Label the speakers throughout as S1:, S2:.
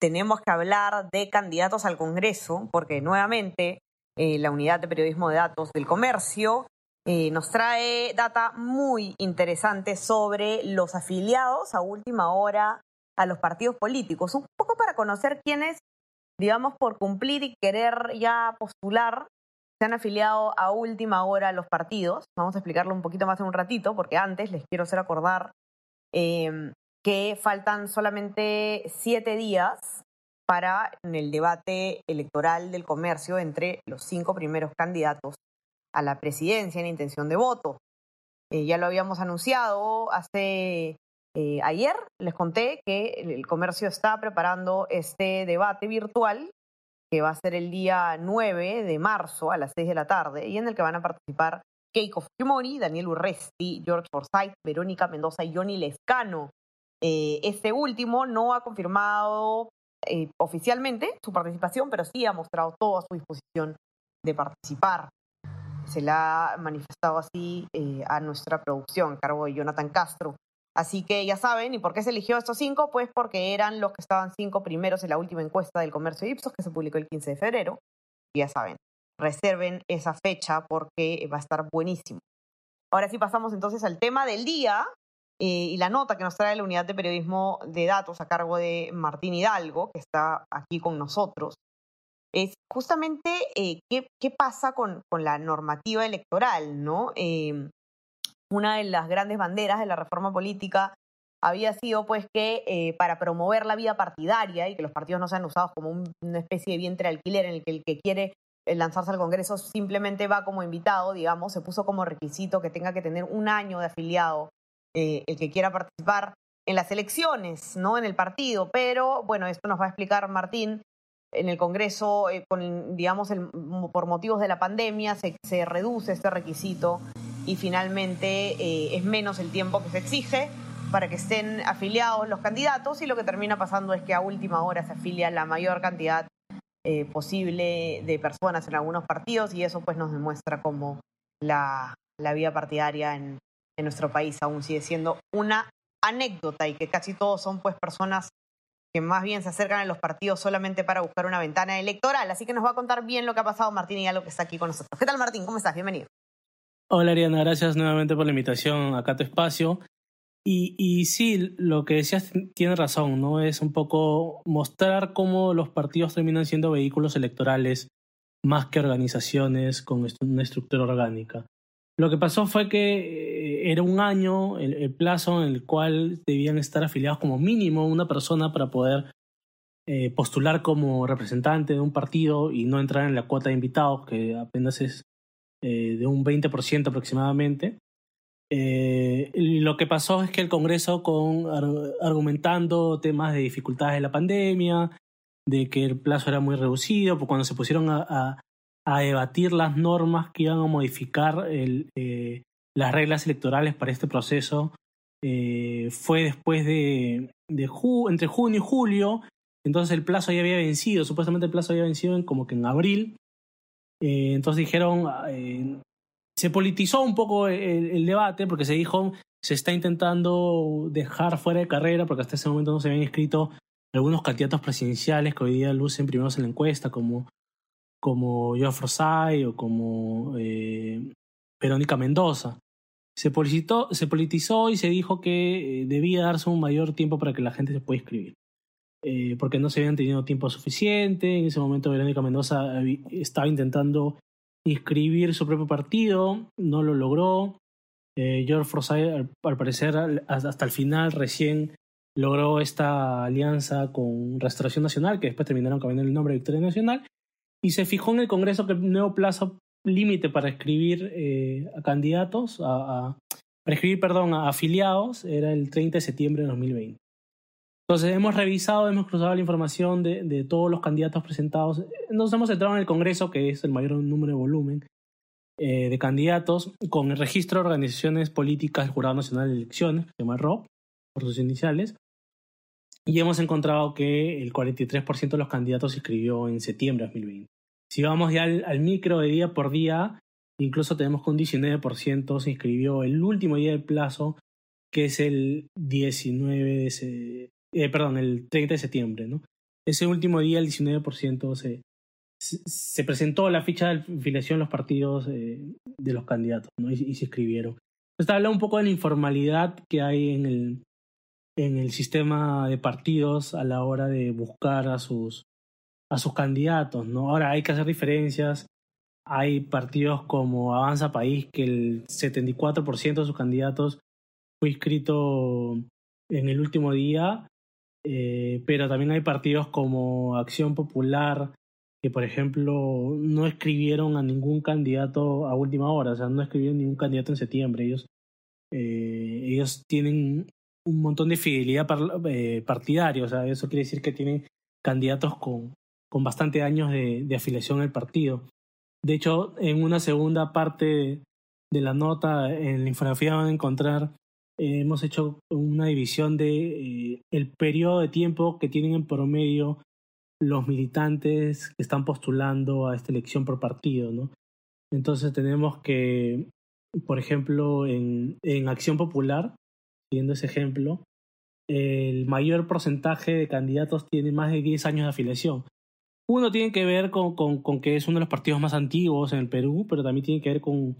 S1: tenemos que hablar de candidatos al Congreso porque nuevamente eh, la Unidad de Periodismo de Datos del Comercio eh, nos trae data muy interesante sobre los afiliados a última hora a los partidos políticos, un poco para conocer quiénes, digamos, por cumplir y querer ya postular, se han afiliado a última hora a los partidos. Vamos a explicarlo un poquito más en un ratito, porque antes les quiero hacer acordar eh, que faltan solamente siete días para el debate electoral del comercio entre los cinco primeros candidatos a la presidencia en intención de voto. Eh, ya lo habíamos anunciado hace eh, ayer, les conté que el comercio está preparando este debate virtual que va a ser el día 9 de marzo a las 6 de la tarde y en el que van a participar Keiko Fujimori, Daniel Urresti, George Forsyth, Verónica Mendoza y Johnny Lescano. Eh, este último no ha confirmado eh, oficialmente su participación, pero sí ha mostrado toda su disposición de participar. Se la ha manifestado así eh, a nuestra producción, cargo de Jonathan Castro. Así que ya saben, ¿y por qué se eligió estos cinco? Pues porque eran los que estaban cinco primeros en la última encuesta del comercio Ipsos, que se publicó el 15 de febrero. Ya saben, reserven esa fecha porque va a estar buenísimo. Ahora sí pasamos entonces al tema del día eh, y la nota que nos trae la unidad de periodismo de datos a cargo de Martín Hidalgo, que está aquí con nosotros, es justamente eh, qué, pasa con, la normativa electoral, ¿no? Eh, una de las grandes banderas de la reforma política había sido pues que para promover la vida partidaria y que los partidos no sean usados como un, una especie de vientre de alquiler en el que el que quiere lanzarse al Congreso simplemente va como invitado, digamos, se puso como requisito que tenga que tener un año de afiliado eh, el que quiera participar en las elecciones, ¿no? En el partido. Pero, bueno, esto nos va a explicar Martín. En el Congreso, eh, con, digamos, el, por motivos de la pandemia, se, reduce este requisito y finalmente eh, es menos el tiempo que se exige para que estén afiliados los candidatos y lo que termina pasando es que a última hora se afilia la mayor cantidad eh, posible de personas en algunos partidos y eso pues nos demuestra cómo la, la vida partidaria en, en nuestro país aún sigue siendo una anécdota y que casi todos son pues personas que más bien se acercan a los partidos solamente para buscar una ventana electoral. Así que nos va a contar bien lo que ha pasado Martín y algo que está aquí con nosotros. ¿Qué tal Martín? ¿Cómo estás? Bienvenido.
S2: Hola Ariana, gracias nuevamente por la invitación acá a tu espacio. Y, y sí, lo que decías tiene razón, ¿no? Es un poco mostrar cómo los partidos terminan siendo vehículos electorales más que organizaciones con una estructura orgánica. Lo que pasó fue que era un año el, plazo en el cual debían estar afiliados como mínimo una persona para poder eh, postular como representante de un partido y no entrar en la cuota de invitados, que apenas es eh, de un 20% aproximadamente. Eh, lo que pasó es que el Congreso, con, argumentando temas de dificultades de la pandemia, de que el plazo era muy reducido, pues cuando se pusieron a, a debatir las normas que iban a modificar eh, las reglas electorales para este proceso, eh, fue después de, entre junio y julio, entonces el plazo ya había vencido, supuestamente el plazo había vencido en, como que en abril, eh, entonces dijeron, se politizó un poco el, el, debate porque se dijo, se está intentando dejar fuera de carrera porque hasta ese momento no se habían inscrito algunos candidatos presidenciales que hoy día lucen primeros en la encuesta, como, como Joe Forsyth o como eh, Verónica Mendoza. Se politizó, se politizó y se dijo que debía darse un mayor tiempo para que la gente se pueda inscribir eh, porque no se habían tenido tiempo suficiente. En ese momento Verónica Mendoza estaba intentando inscribir su propio partido, no lo logró. Eh, George Forsyth, al, al, parecer, hasta el final recién logró esta alianza con Restauración Nacional, que después terminaron cambiando el nombre de Victoria Nacional, y se fijó en el Congreso que el nuevo plazo límite para escribir eh, a candidatos, para escribir, perdón, a afiliados, era el 30 de septiembre de 2020. Entonces hemos revisado, hemos cruzado la información de, de, todos los candidatos presentados. Nos hemos centrado en el Congreso, que es el mayor número de volumen eh, de candidatos, con el registro de organizaciones políticas del Jurado Nacional de Elecciones, que se llama ROP, por sus iniciales. Y hemos encontrado que el 43% de los candidatos se inscribió en septiembre de 2020. Si vamos ya al, micro de día por día, incluso tenemos que un 19% se inscribió el último día del plazo, que es el 19 de, eh, perdón, el 30 de septiembre, ¿no? Ese último día, el 19% se, se presentó la ficha de afiliación en los partidos eh, de los candidatos, ¿no? Y, se inscribieron. Está hablando un poco de la informalidad que hay en el, en el sistema de partidos a la hora de buscar a sus, a sus candidatos, ¿no? Ahora hay que hacer diferencias. Hay partidos como Avanza País que el 74% de sus candidatos fue inscrito en el último día eh, pero también hay partidos como Acción Popular que, por ejemplo, no escribieron a ningún candidato a última hora, o sea, no escribieron ningún candidato en septiembre. Ellos, eh, ellos tienen un montón de fidelidad par, eh, partidaria, o sea, eso quiere decir que tienen candidatos con, con bastante años de, de afiliación al partido. De hecho, en una segunda parte de la nota, en la infografía van a encontrar eh, hemos hecho una división de eh, el periodo de tiempo que tienen en promedio los militantes que están postulando a esta elección por partido, ¿no? Entonces tenemos que, por ejemplo, en, en Acción Popular, siguiendo ese ejemplo, el mayor porcentaje de candidatos tiene más de 10 años de afiliación. Uno tiene que ver con, con, que es uno de los partidos más antiguos en el Perú, pero también tiene que ver con,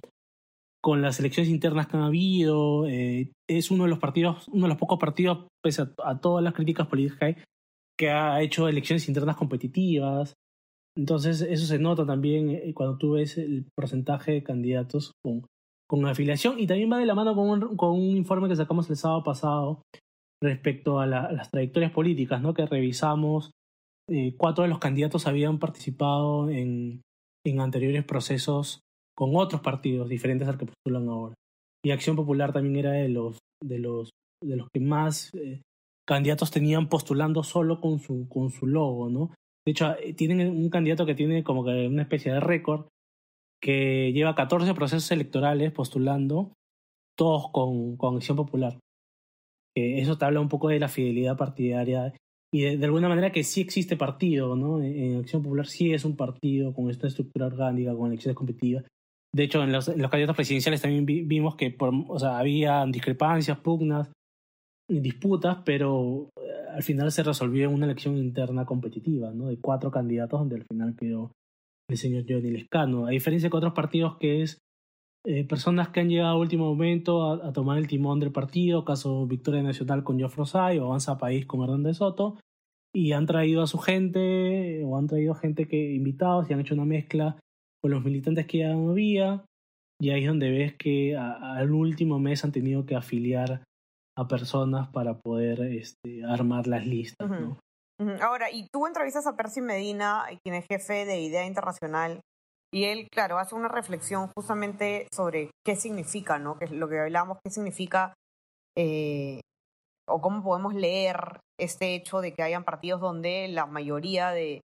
S2: con las elecciones internas que han habido. Eh, es uno de los partidos, uno de los pocos partidos, pese a, a, todas las críticas políticas que hay, que ha hecho elecciones internas competitivas. Entonces, eso se nota también eh, cuando tú ves el porcentaje de candidatos con, con afiliación. Y también va de la mano con un, con un informe que sacamos el sábado pasado respecto a, la, a las trayectorias políticas, ¿no? que revisamos. Eh, cuatro de los candidatos habían participado en, en anteriores procesos con otros partidos diferentes al que postulan ahora. Y Acción Popular también era de los, de los, de los que más eh, candidatos tenían postulando solo con su, con su logo, ¿no? De hecho, eh, tienen un candidato que tiene como que una especie de récord, que lleva 14 procesos electorales postulando, todos con, con Acción Popular. Eso te habla un poco de la fidelidad partidaria y de, alguna manera que sí existe partido, ¿no? En, Acción Popular sí es un partido con esta estructura orgánica, con elecciones competitivas, de hecho, en los, candidatos presidenciales también vi, vimos que había discrepancias, pugnas, disputas, pero eh, al final se resolvió en una elección interna competitiva, ¿no? De cuatro candidatos, donde al final quedó el señor Johnny Lescano. A diferencia de otros partidos que es eh, personas que han llegado a último momento a, a, tomar el timón del partido, caso Victoria Nacional con Geoff Rosay o Avanza País con Hernández Soto, y han traído a su gente o han traído gente que invitados y han hecho una mezcla con los militantes que ya no había, y ahí es donde ves que a, al último mes han tenido que afiliar a personas para poder este, armar las listas. Uh -huh. ¿no?
S1: Ahora, y tú entrevistas a Percy Medina, quien es jefe de Idea Internacional, y él, claro, hace una reflexión justamente sobre qué significa, ¿no? Que es lo que hablábamos, qué significa eh, o cómo podemos leer este hecho de que hayan partidos donde la mayoría de,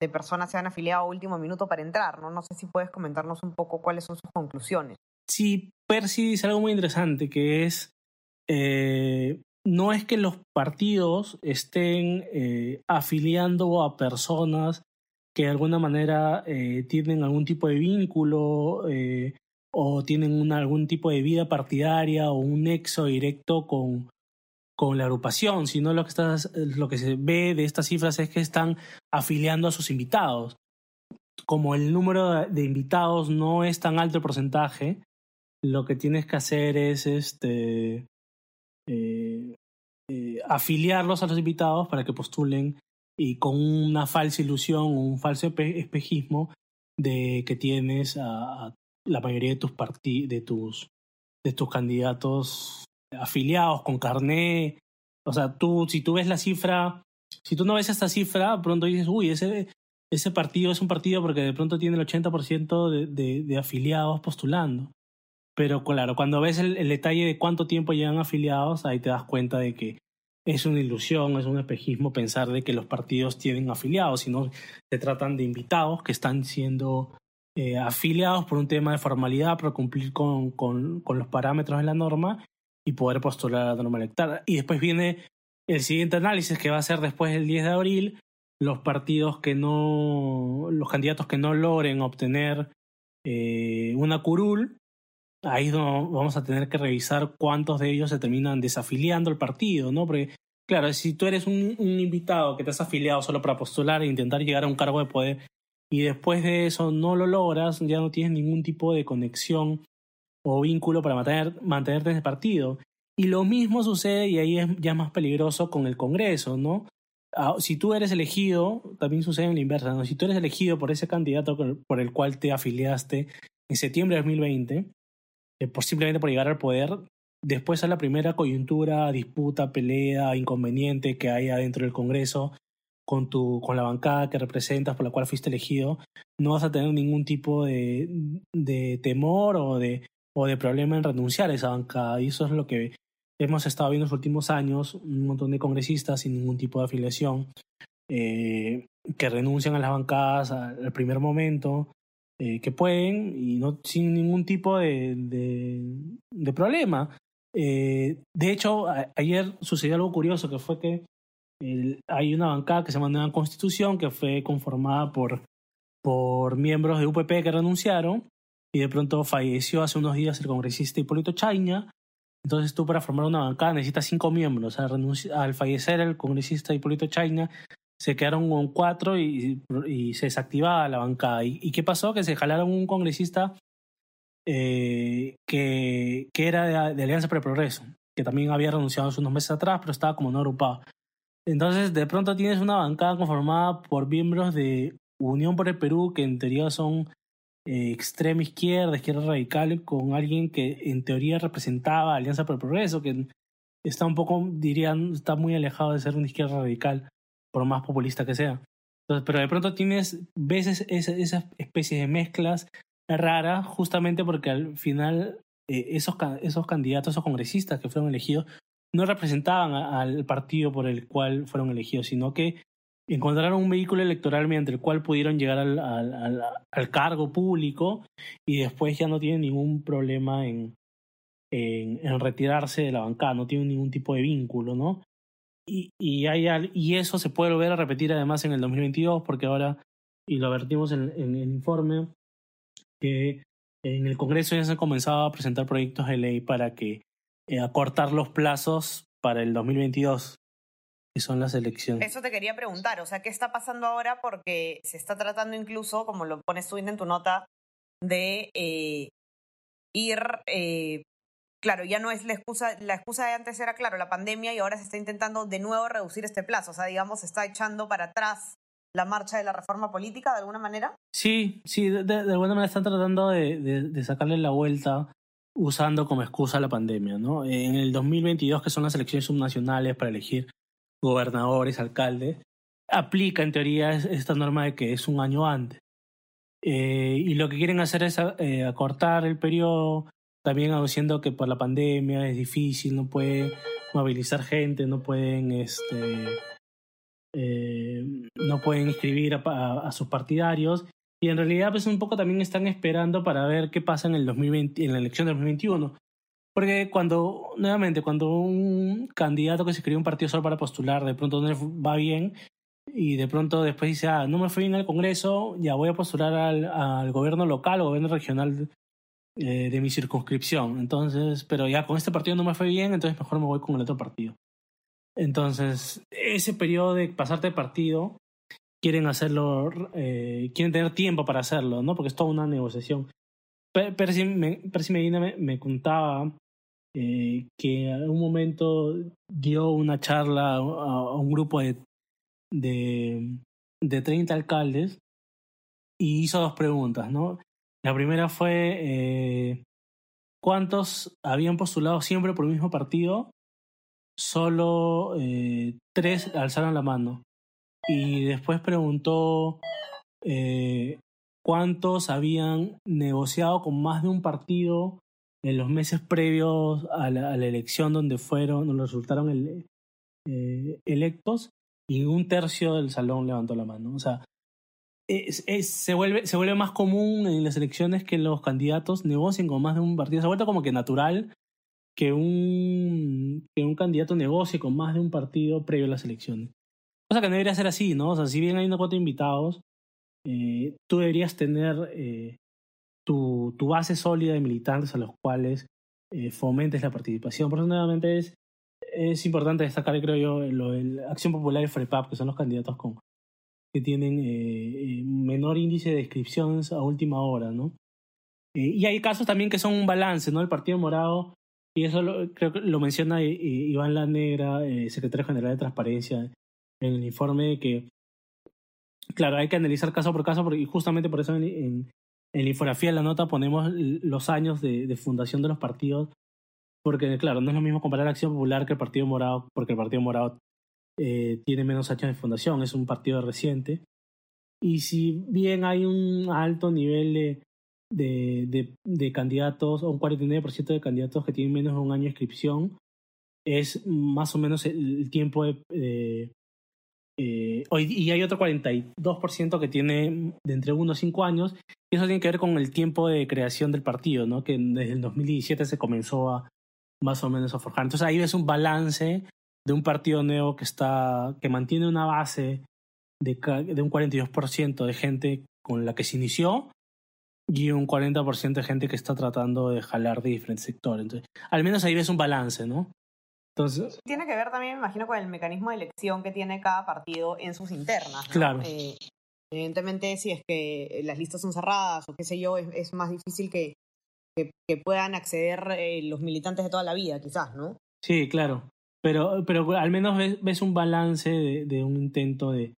S1: de personas se han afiliado a último minuto para entrar, ¿no? No sé si puedes comentarnos un poco cuáles son sus conclusiones.
S2: Sí, Percy dice algo muy interesante, que es, eh, no es que los partidos estén eh, afiliando a personas que de alguna manera eh, tienen algún tipo de vínculo eh, o tienen algún tipo de vida partidaria o un nexo directo con, con la agrupación, sino lo que, lo que se ve de estas cifras es que están afiliando a sus invitados. Como el número de invitados no es tan alto el porcentaje, lo que tienes que hacer es este, eh, eh, afiliarlos a los invitados para que postulen y con una falsa ilusión un falso espejismo de que tienes a, a la mayoría de tus, de tus, de tus candidatos afiliados con carné. O sea, tú, si tú ves la cifra, si tú no ves esta cifra, pronto dices, uy, ese, ese partido es un partido porque de pronto tiene el 80% de, de, de, afiliados postulando. Pero claro, cuando ves el, detalle de cuánto tiempo llevan afiliados, ahí te das cuenta de que es una ilusión, es un espejismo pensar de que los partidos tienen afiliados, sino se tratan de invitados que están siendo eh, afiliados por un tema de formalidad para cumplir con, con, con, los parámetros de la norma y poder postular a la norma electoral. Y después viene el siguiente análisis que va a ser después del 10 de abril, los partidos que no, los candidatos que no logren obtener eh, una curul, ahí vamos a tener que revisar cuántos de ellos se terminan desafiliando al partido, ¿no? Porque, claro, si tú eres un, invitado que te has afiliado solo para postular e intentar llegar a un cargo de poder y después de eso no lo logras, ya no tienes ningún tipo de conexión o vínculo para mantener, mantenerte en ese partido. Y lo mismo sucede, y ahí es ya más peligroso con el Congreso, ¿no? Ah, si tú eres elegido, también sucede en la inversa, ¿no? Si tú eres elegido por ese candidato por el cual te afiliaste en septiembre de 2020, eh, por simplemente por llegar al poder, después a la primera coyuntura, disputa, pelea, inconveniente que hay adentro del Congreso, con, tu, con la bancada que representas, por la cual fuiste elegido, no vas a tener ningún tipo de, de temor o de, o de problema en renunciar a esa bancada. Y eso es lo que hemos estado viendo en los últimos años, un montón de congresistas sin ningún tipo de afiliación, eh, que renuncian a las bancadas al primer momento, eh, que pueden y no sin ningún tipo de, de, problema. Eh, de hecho, ayer sucedió algo curioso, que fue que hay una bancada que se llama Nueva Constitución que fue conformada por, por miembros de UPP que renunciaron y de pronto falleció hace unos días el congresista Hipólito Chaña. Entonces tú para formar una bancada necesitas cinco miembros. Al, al fallecer el congresista Hipólito Chaña se quedaron con cuatro y, se desactivaba la bancada. ¿Y, ¿Y, qué pasó? Que se jalaron un congresista eh, que, que era de, Alianza para el Progreso, que también había renunciado unos meses atrás, pero estaba como no agrupado. Entonces, de pronto tienes una bancada conformada por miembros de Unión por el Perú, que en teoría son eh, extrema izquierda, izquierda radical, con alguien que en teoría representaba Alianza por el Progreso, que está un poco, dirían, está muy alejado de ser una izquierda radical, por más populista que sea. Entonces, pero de pronto tienes, ves esa, esa especie de mezclas raras, justamente porque al final eh, esos, esos candidatos, esos congresistas que fueron elegidos, no representaban al partido por el cual fueron elegidos, sino que encontraron un vehículo electoral mediante el cual pudieron llegar al, al, al cargo público y después ya no tienen ningún problema en, en, en, retirarse de la bancada, no tienen ningún tipo de vínculo, ¿no? Y, y, hay, y eso se puede volver a repetir además en el 2022 porque ahora, y lo advertimos en, el informe, que en el Congreso ya se han comenzado a presentar proyectos de ley para que eh, acortar los plazos para el 2022, que son las elecciones.
S1: Eso te quería preguntar, o sea, ¿qué está pasando ahora? Porque se está tratando incluso, como lo pones tú en tu nota, de eh, ir, eh, claro, ya no es la excusa, la excusa de antes era, claro, la pandemia y ahora se está intentando de nuevo reducir este plazo, o sea, digamos, se está echando para atrás la marcha de la reforma política de alguna manera?
S2: Sí, sí, de, alguna manera están tratando de, de, sacarle la vuelta usando como excusa la pandemia. ¿no? En el 2022, que son las elecciones subnacionales para elegir gobernadores, alcaldes, aplica en teoría esta norma de que es un año antes. Eh, y lo que quieren hacer es eh, acortar el periodo, también aduciendo que por la pandemia es difícil, no pueden movilizar gente, no pueden, este, eh, no pueden inscribir a, sus partidarios y en realidad, pues un poco también están esperando para ver qué pasa en el 2020, en la elección del 2021. Porque cuando, nuevamente, cuando un candidato que se escribe un partido solo para postular, de pronto no le va bien, y de pronto después dice, ah, no me fui bien al Congreso, ya voy a postular al, al gobierno local o gobierno regional eh, de mi circunscripción. Entonces, pero ya con este partido no me fue bien, entonces mejor me voy con el otro partido. Entonces, ese periodo de pasarte de partido quieren hacerlo, eh, quieren tener tiempo para hacerlo, ¿no? Porque es toda una negociación. Percy, Medina me, me contaba eh, que en un momento dio una charla a, a un grupo de, de, de 30 alcaldes y hizo dos preguntas, ¿no? La primera fue eh, ¿cuántos habían postulado siempre por el mismo partido? Solo eh, tres alzaron la mano y después preguntó eh, cuántos habían negociado con más de un partido en los meses previos a la, elección donde fueron, donde resultaron el, electos y un tercio del salón levantó la mano. O sea, se, vuelve, se vuelve más común en las elecciones que los candidatos negocien con más de un partido. Se vuelve como que natural que un, que un candidato negocie con más de un partido previo a las elecciones. Cosa que no debería ser así, ¿no? O sea, si bien hay una cuota de invitados, eh, tú deberías tener eh, tu, tu, base sólida de militantes a los cuales eh, fomentes la participación. Por eso, nuevamente, es, es importante destacar, creo yo, lo de Acción Popular y FREPAP, que son los candidatos con, que tienen eh, eh, menor índice de inscripciones a última hora, ¿no? Eh, y hay casos también que son un balance, ¿no? El Partido Morado, y eso creo que lo menciona Iván La Negra, secretario general de Transparencia, en el informe que, claro, hay que analizar caso por caso, porque justamente por eso en, en, la infografía de la nota ponemos los años de, de fundación de los partidos, porque, claro, no es lo mismo comparar Acción Popular que el Partido Morado, porque el Partido Morado eh, tiene menos años de fundación, es un partido reciente. Y si bien hay un alto nivel de, de, de, candidatos, o un 49% de candidatos que tienen menos de un año de inscripción, es más o menos el, tiempo de... Eh, y hay otro 42% que tiene de entre 1 a 5 años, y eso tiene que ver con el tiempo de creación del partido, ¿no? que desde el 2017 se comenzó a más o menos a forjar. Entonces ahí ves un balance de un partido nuevo que, está, que mantiene una base de, de un 42% de gente con la que se inició y un 40% de gente que está tratando de jalar de diferentes sectores. Entonces, al menos ahí ves un balance, ¿no?
S1: Entonces, tiene que ver también, me imagino, con el mecanismo de elección que tiene cada partido en sus internas.
S2: Claro.
S1: Eh, evidentemente, si es que las listas son cerradas o qué sé yo, es, más difícil que, que, puedan acceder eh, los militantes de toda la vida, quizás, ¿no?
S2: Sí, claro. Pero, pero al menos ves, un balance de, un intento de,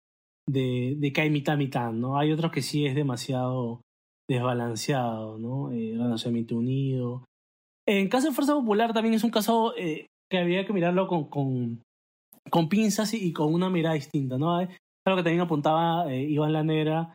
S2: de, de que hay mitad mitad, ¿no? Hay otros que sí es demasiado desbalanceado, ¿no? Eh, Renacionamiento Unido. En caso de Fuerza Popular también es un caso eh, que había que mirarlo con, con, con pinzas y, con una mirada distinta, ¿no? Es algo que también apuntaba eh, Iván Lanera,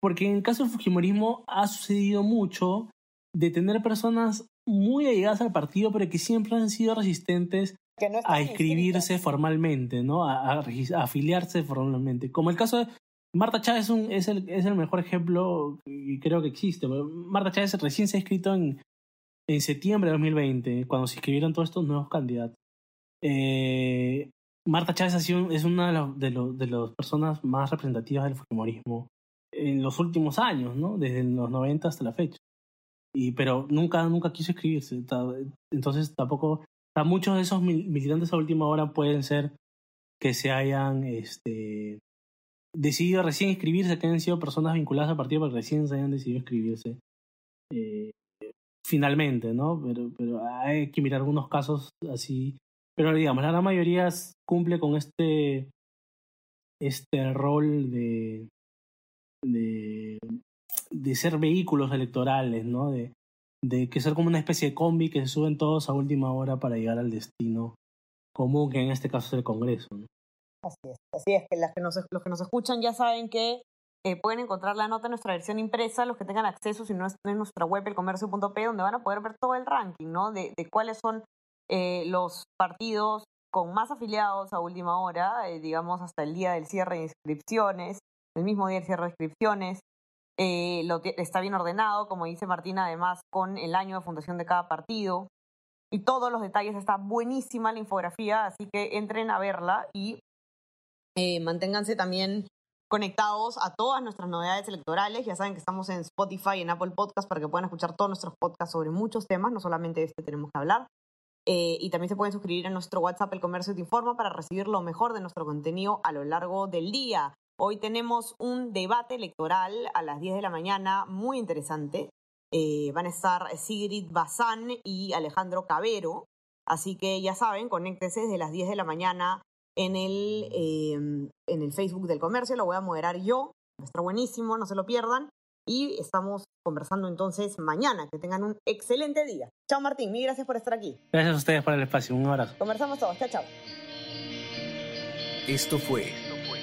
S2: porque en el caso del Fujimorismo ha sucedido mucho de tener personas muy allegadas al partido, pero que siempre han sido resistentes a inscribirse formalmente, ¿no? A, afiliarse formalmente. Como el caso de Marta Chávez es, el, es el mejor ejemplo y creo que existe. Marta Chávez recién se ha inscrito en, en septiembre de 2020, cuando se inscribieron todos estos nuevos candidatos. Eh, Marta Chávez ha sido, es una de las de, de personas más representativas del fujimorismo en los últimos años, ¿no? Desde los 90 hasta la fecha. Y, pero nunca, nunca quiso inscribirse. Entonces tampoco muchos de esos militantes a última hora pueden ser que se hayan este, decidido recién inscribirse, que hayan sido personas vinculadas al partido, pero recién se hayan decidido inscribirse. Eh, finalmente, ¿no? Pero, pero hay que mirar algunos casos así. Pero digamos, la gran mayoría cumple con este, este rol de, de, de ser vehículos electorales, ¿no? De, de que ser como una especie de combi que se suben todos a última hora para llegar al destino común, que en este caso es el Congreso.
S1: Así es, así es, que, las que nos, los que nos escuchan ya saben que eh, pueden encontrar la nota en nuestra versión impresa, los que tengan acceso, si no es en nuestra web, elcomercio.p, donde van a poder ver todo el ranking, ¿no? De, de cuáles son eh, los partidos con más afiliados a última hora, eh, digamos hasta el día del cierre de inscripciones, el mismo día del cierre de inscripciones, eh, lo, está bien ordenado, como dice Martina, además con el año de fundación de cada partido. Y todos los detalles, está buenísima la infografía, así que entren a verla y eh, manténganse también conectados a todas nuestras novedades electorales. Ya saben que estamos en Spotify en Apple Podcast para que puedan escuchar todos nuestros podcasts sobre muchos temas, no solamente este tenemos que hablar. Eh, y también se pueden suscribir a nuestro WhatsApp El Comercio Te Informa para recibir lo mejor de nuestro contenido a lo largo del día. Hoy tenemos un debate electoral a las 10 de la mañana muy interesante. Eh, van a estar Sigrid Bazán y Alejandro Cabero. Así que ya saben, conéctense desde las 10 de la mañana en el, eh, en el Facebook del comercio. Lo voy a moderar yo. Está buenísimo, no se lo pierdan. Y estamos conversando entonces mañana. Que tengan un excelente día. Chao Martín, mil gracias por estar aquí.
S2: Gracias a ustedes por el espacio. Un abrazo.
S1: Conversamos todos. Chao, chao.
S3: Esto fue